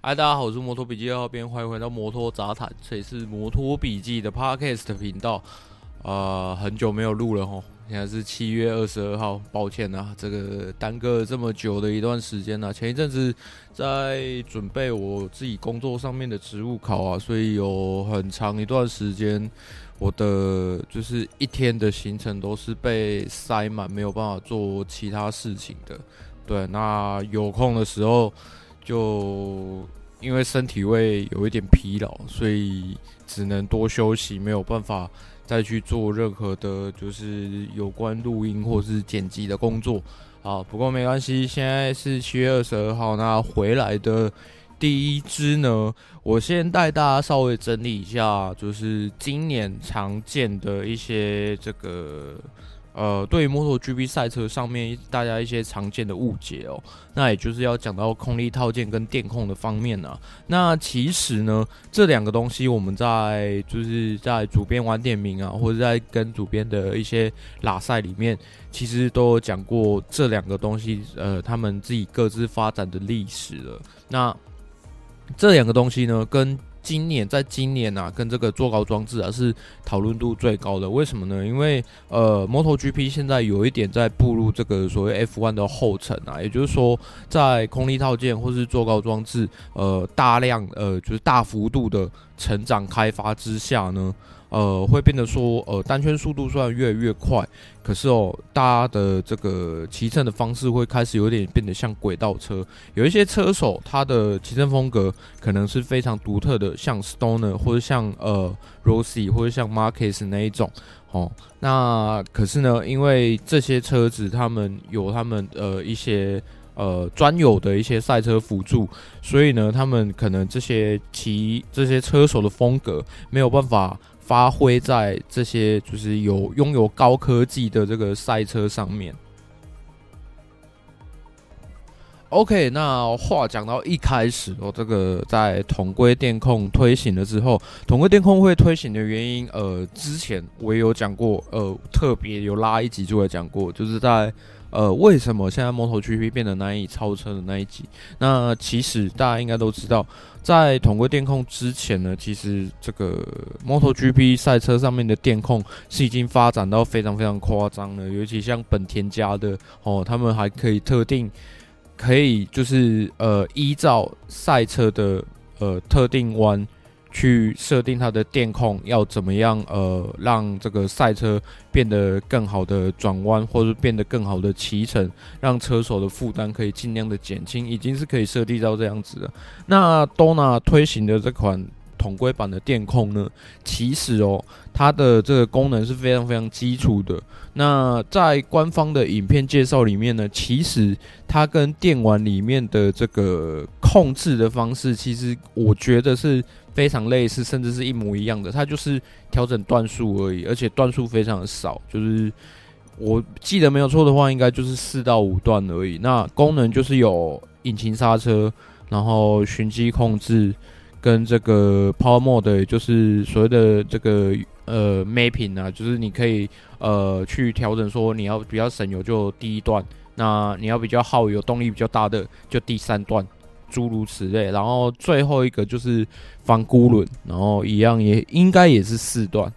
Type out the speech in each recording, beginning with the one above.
嗨，大家好，我是摩托笔记二号编，欢迎回到摩托杂谈，这里是摩托笔记的 Podcast 频道。呃，很久没有录了吼，现在是七月二十二号，抱歉啊，这个耽搁了这么久的一段时间呢、前一阵子在准备我自己工作上面的职务考啊，所以有很长一段时间，我的就是一天的行程都是被塞满，没有办法做其他事情的。对，那有空的时候，就因为身体会有一点疲劳，所以只能多休息，没有办法再去做任何的，就是有关录音或是剪辑的工作。好，不过没关系，现在是七月二十二号，那回来的第一支呢，我先带大家稍微整理一下，就是今年常见的一些这个。呃，对于摩托 GP 赛车上面大家一些常见的误解哦，那也就是要讲到空力套件跟电控的方面呢、啊。那其实呢，这两个东西我们在就是在主编晚点名啊，或者在跟主编的一些拉赛里面，其实都有讲过这两个东西，呃，他们自己各自发展的历史了。那这两个东西呢，跟今年，在今年啊，跟这个坐高装置啊是讨论度最高的。为什么呢？因为呃，MotoGP 现在有一点在步入这个所谓 F1 的后尘啊，也就是说，在空力套件或是坐高装置呃大量呃就是大幅度的成长开发之下呢。呃，会变得说，呃，单圈速度虽然越来越快，可是哦，大家的这个骑乘的方式会开始有点变得像轨道车。有一些车手，他的骑乘风格可能是非常独特的，像 Stoner 或者像呃 Rossi 或者像 Marquez 那一种。哦，那可是呢，因为这些车子他们有他们呃一些呃专有的一些赛车辅助，所以呢，他们可能这些骑这些车手的风格没有办法。发挥在这些就是有拥有高科技的这个赛车上面。OK，那话讲到一开始哦，这个在同规电控推行了之后，同规电控会推行的原因，呃，之前我也有讲过，呃，特别有拉一集就会讲过，就是在。呃，为什么现在 MotoGP 变得难以超车的那一集？那其实大家应该都知道，在统规电控之前呢，其实这个 MotoGP 赛车上面的电控是已经发展到非常非常夸张了。尤其像本田家的哦，他们还可以特定，可以就是呃依照赛车的呃特定弯。去设定它的电控要怎么样？呃，让这个赛车变得更好的转弯，或者变得更好的骑乘，让车手的负担可以尽量的减轻，已经是可以设定到这样子的。那 Dona 推行的这款统规版的电控呢，其实哦，它的这个功能是非常非常基础的。那在官方的影片介绍里面呢，其实它跟电玩里面的这个控制的方式，其实我觉得是。非常类似，甚至是一模一样的，它就是调整段数而已，而且段数非常的少，就是我记得没有错的话，应该就是四到五段而已。那功能就是有引擎刹车，然后循迹控制，跟这个 Power Mode，就是所谓的这个呃 Mapping 啊，就是你可以呃去调整说你要比较省油就第一段，那你要比较耗油、动力比较大的就第三段。诸如此类，然后最后一个就是防孤轮，然后一样也应该也是四段。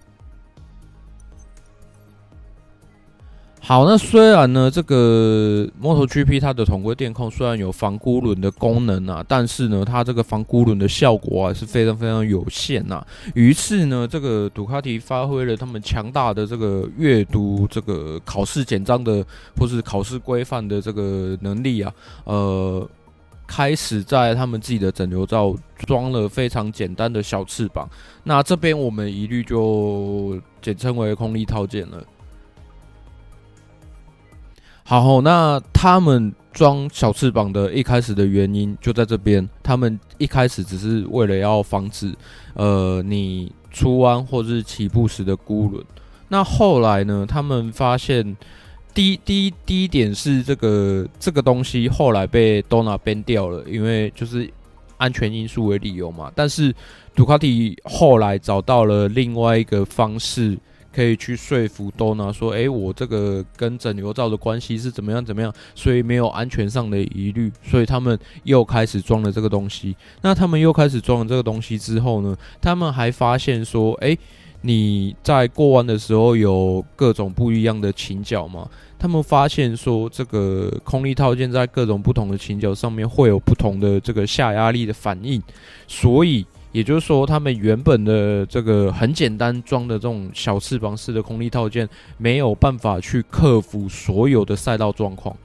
好，那虽然呢，这个 MotoGP 它的统规电控虽然有防孤轮的功能啊，但是呢，它这个防孤轮的效果啊是非常非常有限呐。于是呢，这个杜卡迪发挥了他们强大的这个阅读这个考试简章的或是考试规范的这个能力啊，呃。开始在他们自己的整流罩装了非常简单的小翅膀，那这边我们一律就简称为空力套件了。好，那他们装小翅膀的一开始的原因就在这边，他们一开始只是为了要防止呃你出弯或是起步时的孤轮，那后来呢，他们发现。第一第一第一点是这个这个东西后来被 Dorna ban 掉了，因为就是安全因素为理由嘛。但是杜卡迪后来找到了另外一个方式，可以去说服 Donna 说，诶，我这个跟整流罩的关系是怎么样怎么样，所以没有安全上的疑虑，所以他们又开始装了这个东西。那他们又开始装了这个东西之后呢，他们还发现说，诶，你在过弯的时候有各种不一样的倾角吗？他们发现说，这个空力套件在各种不同的倾角上面会有不同的这个下压力的反应，所以也就是说，他们原本的这个很简单装的这种小翅膀式的空力套件，没有办法去克服所有的赛道状况。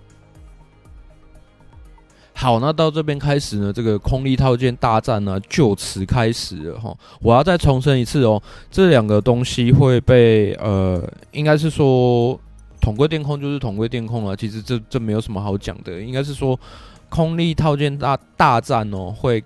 好，那到这边开始呢，这个空力套件大战呢就此开始了哈。我要再重申一次哦，这两个东西会被呃，应该是说。统规电控就是统规电控啊，其实这这没有什么好讲的，应该是说空力套件大大战哦，会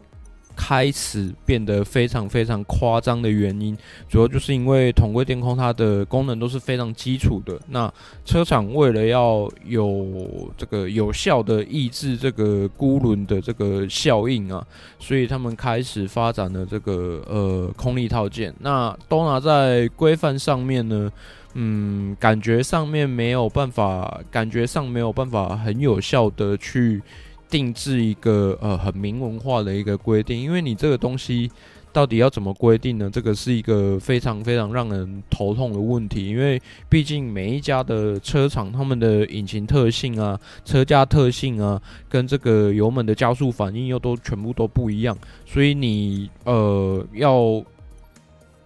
开始变得非常非常夸张的原因，主要就是因为统规电控它的功能都是非常基础的，那车厂为了要有这个有效的抑制这个孤轮的这个效应啊，所以他们开始发展了这个呃空力套件，那都拿在规范上面呢。嗯，感觉上面没有办法，感觉上没有办法很有效的去定制一个呃很明文化的一个规定，因为你这个东西到底要怎么规定呢？这个是一个非常非常让人头痛的问题，因为毕竟每一家的车厂他们的引擎特性啊、车架特性啊，跟这个油门的加速反应又都全部都不一样，所以你呃要。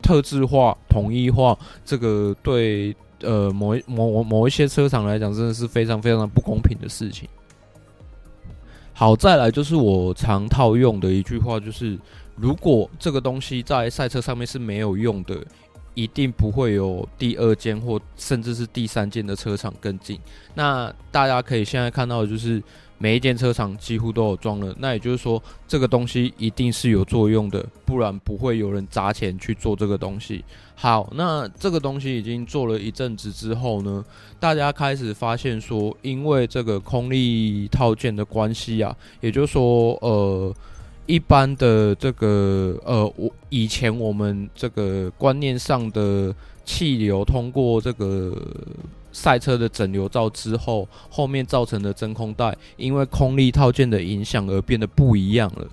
特制化、统一化，这个对呃某某某一些车厂来讲，真的是非常非常不公平的事情。好，再来就是我常套用的一句话，就是如果这个东西在赛车上面是没有用的，一定不会有第二间或甚至是第三间的车厂跟进。那大家可以现在看到的就是。每一间车厂几乎都有装了，那也就是说，这个东西一定是有作用的，不然不会有人砸钱去做这个东西。好，那这个东西已经做了一阵子之后呢，大家开始发现说，因为这个空力套件的关系啊，也就是说，呃，一般的这个呃，我以前我们这个观念上的气流通过这个。赛车的整流罩之后，后面造成的真空带，因为空力套件的影响而变得不一样了。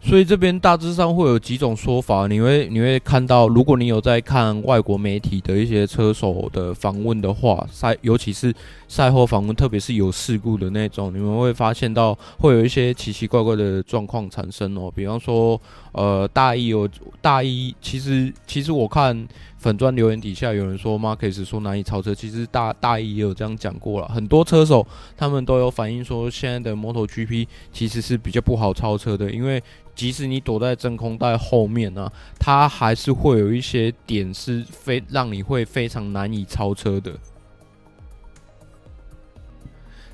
所以这边大致上会有几种说法，你会你会看到，如果你有在看外国媒体的一些车手的访问的话，赛尤其是赛后访问，特别是有事故的那种，你们会发现到会有一些奇奇怪怪的状况产生哦。比方说，呃，大一有大一，其实其实我看粉专留言底下有人说，Marquez 说难以超车，其实大大一也有这样讲过了。很多车手他们都有反映说，现在的 MotoGP 其实是比较不好超车的，因为即使你躲在真空带后面呢、啊，它还是会有一些点是非让你会非常难以超车的。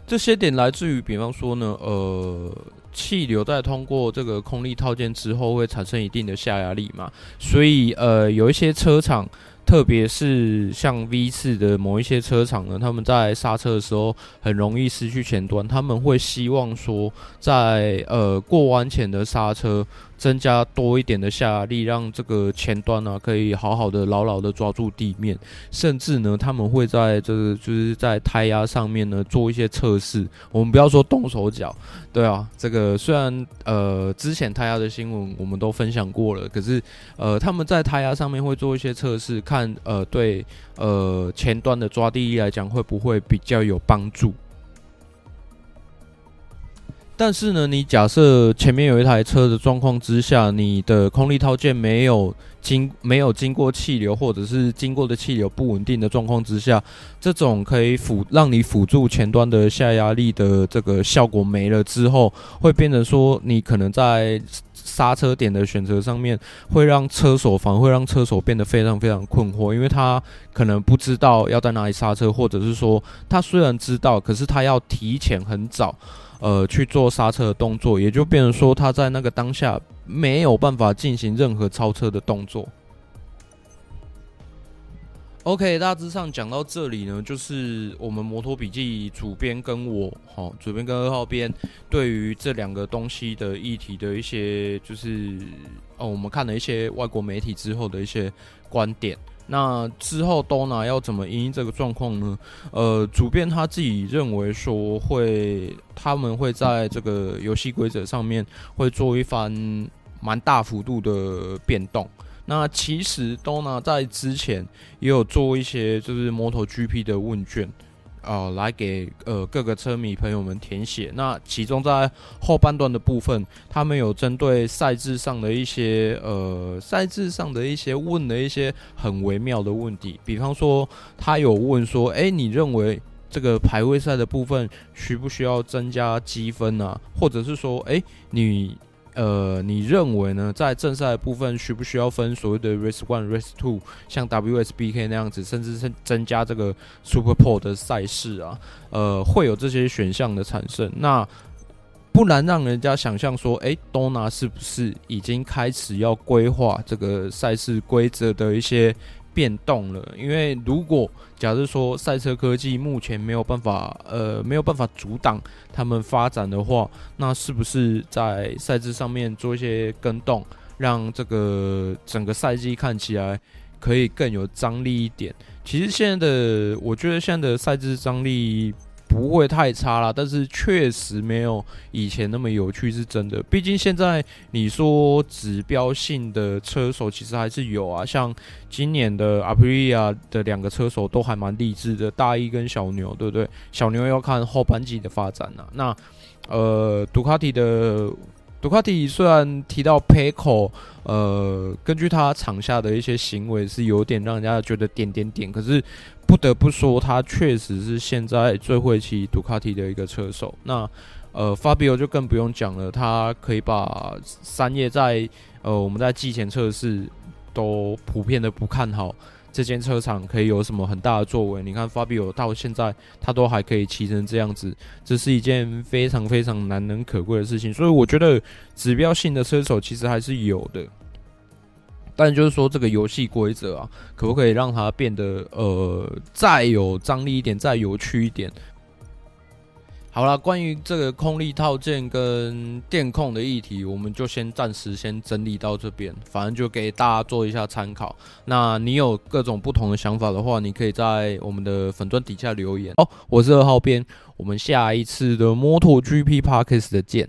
这些点来自于，比方说呢，呃，气流在通过这个空力套件之后会产生一定的下压力嘛，所以呃，有一些车厂。特别是像 V 四的某一些车厂呢，他们在刹车的时候很容易失去前端，他们会希望说在，呃过弯前的刹车。增加多一点的下压力，让这个前端呢、可以好好的牢牢的抓住地面，甚至呢他们会在这个就是在胎压上面呢做一些测试。我们不要说动手脚，对啊，这个虽然呃之前胎压的新闻我们都分享过了，可是呃他们在胎压上面会做一些测试，看呃对呃前端的抓地力来讲会不会比较有帮助。但是呢，你假设前面有一台车的状况之下，你的空力套件没有经没有经过气流，或者是经过的气流不稳定的状况之下，这种可以辅让你辅助前端的下压力的这个效果没了之后，会变成说你可能在刹车点的选择上面，会让车手反而会让车手变得非常非常困惑，因为他可能不知道要在哪里刹车，或者是说他虽然知道，可是他要提前很早。呃，去做刹车的动作，也就变成说他在那个当下没有办法进行任何超车的动作。OK，大致上讲到这里呢，就是我们摩托笔记主编跟我，哈，主编跟二号编对于这两个东西的议题的一些，就是哦，我们看了一些外国媒体之后的一些观点。那之后 Dorna 要怎么因应这个状况呢？呃，主编他自己认为说会，他们会在这个游戏规则上面会做一番蛮大幅度的变动。那其实 Dorna 在之前也有做一些就是 MotoGP 的问卷，呃，来给呃各个车迷朋友们填写。那其中在后半段的部分，他们有针对赛制上的一些呃赛制上的一些问了一些很微妙的问题，比方说他有问说，哎，你认为这个排位赛的部分需不需要增加积分啊？或者是说，哎，你。呃，你认为呢？在正赛部分，需不需要分所谓的 Race One、Race Two，像 WSBK 那样子，甚至是增加这个 Super Pole 的赛事啊？呃，会有这些选项的产生，那不难让人家想象说，诶，Dorna 是不是已经开始要规划这个赛事规则的一些变动了？因为如果假设说赛车科技目前没有办法，呃，没有办法阻挡他们发展的话，那是不是在赛制上面做一些更动，让这个整个赛季看起来可以更有张力一点？其实现在的，我觉得现在的赛制张力。不会太差啦，但是确实没有以前那么有趣，是真的。毕竟现在你说指标性的车手其实还是有啊，像今年的 apria 的两个车手都还蛮励志的，大一跟小牛，对不对？小牛要看后半季的发展啊。那呃，杜卡迪的杜卡迪虽然提到 p e c o 呃，根据他场下的一些行为是有点让人家觉得点点点，可是。不得不说，他确实是现在最会骑杜卡迪的一个车手。那呃，Fabio 就更不用讲了，他可以把三叶在呃我们在季前测试都普遍的不看好这间车厂可以有什么很大的作为。你看 Fabio 到现在他都还可以骑成这样子，这是一件非常非常难能可贵的事情。所以我觉得指标性的车手其实还是有的。但就是说，这个游戏规则啊，可不可以让它变得呃再有张力一点，再有趣一点？好了，关于这个空力套件跟电控的议题，我们就先暂时先整理到这边，反正就给大家做一下参考。那你有各种不同的想法的话，你可以在我们的粉钻底下留言。哦，我是二号编，我们下一次的摩托 GP Parkes 的见。